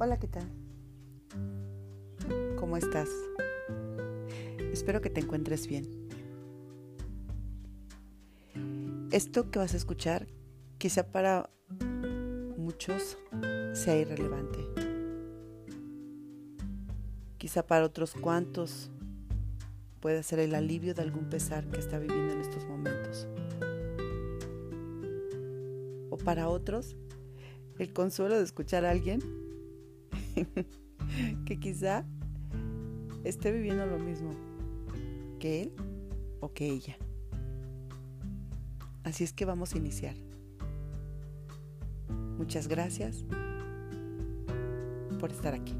Hola, ¿qué tal? ¿Cómo estás? Espero que te encuentres bien. Esto que vas a escuchar quizá para muchos sea irrelevante. Quizá para otros cuantos puede ser el alivio de algún pesar que está viviendo en estos momentos. O para otros, el consuelo de escuchar a alguien que quizá esté viviendo lo mismo que él o que ella. Así es que vamos a iniciar. Muchas gracias por estar aquí.